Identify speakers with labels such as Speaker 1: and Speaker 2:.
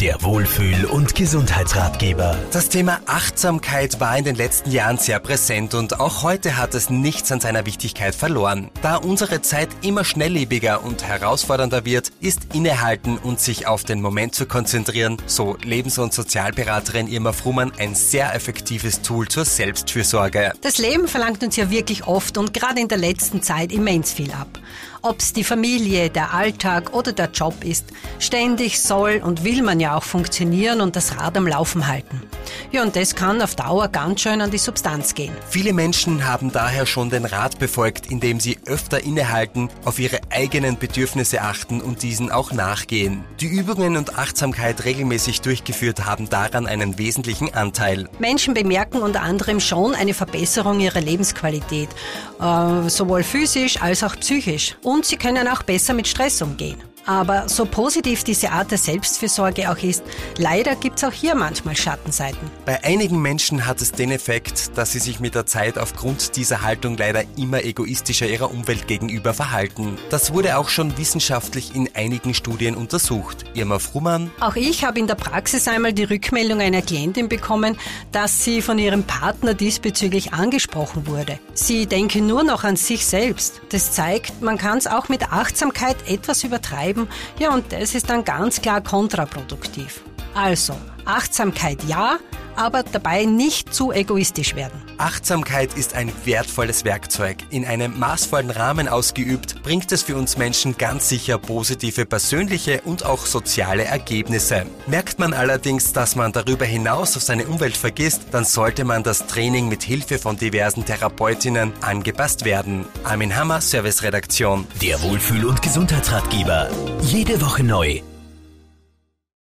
Speaker 1: Der Wohlfühl- und Gesundheitsratgeber.
Speaker 2: Das Thema Achtsamkeit war in den letzten Jahren sehr präsent und auch heute hat es nichts an seiner Wichtigkeit verloren. Da unsere Zeit immer schnelllebiger und herausfordernder wird, ist Innehalten und sich auf den Moment zu konzentrieren, so Lebens- und Sozialberaterin Irma Frumann, ein sehr effektives Tool zur Selbstfürsorge.
Speaker 3: Das Leben verlangt uns ja wirklich oft und gerade in der letzten Zeit immens viel ab. Ob's die Familie, der Alltag oder der Job ist, ständig soll und will man ja auch funktionieren und das Rad am Laufen halten. Ja, und das kann auf Dauer ganz schön an die Substanz gehen.
Speaker 2: Viele Menschen haben daher schon den Rat befolgt, indem sie öfter innehalten, auf ihre eigenen Bedürfnisse achten und diesen auch nachgehen. Die Übungen und Achtsamkeit regelmäßig durchgeführt haben daran einen wesentlichen Anteil.
Speaker 3: Menschen bemerken unter anderem schon eine Verbesserung ihrer Lebensqualität, äh, sowohl physisch als auch psychisch. Und sie können auch besser mit Stress umgehen. Aber so positiv diese Art der Selbstfürsorge auch ist, leider gibt's auch hier manchmal Schattenseiten.
Speaker 2: Bei einigen Menschen hat es den Effekt, dass sie sich mit der Zeit aufgrund dieser Haltung leider immer egoistischer ihrer Umwelt gegenüber verhalten. Das wurde auch schon wissenschaftlich in einigen Studien untersucht. Irma Frumann.
Speaker 3: Auch ich habe in der Praxis einmal die Rückmeldung einer Klientin bekommen, dass sie von ihrem Partner diesbezüglich angesprochen wurde. Sie denke nur noch an sich selbst. Das zeigt, man kann es auch mit Achtsamkeit etwas übertreiben bleiben. Ja, und das ist dann ganz klar kontraproduktiv. Also, Achtsamkeit ja, aber dabei nicht zu egoistisch werden.
Speaker 2: Achtsamkeit ist ein wertvolles Werkzeug. In einem maßvollen Rahmen ausgeübt, bringt es für uns Menschen ganz sicher positive persönliche und auch soziale Ergebnisse. Merkt man allerdings, dass man darüber hinaus auf seine Umwelt vergisst, dann sollte man das Training mit Hilfe von diversen Therapeutinnen angepasst werden. Armin Hammer, Serviceredaktion.
Speaker 1: Der Wohlfühl- und Gesundheitsratgeber. Jede Woche neu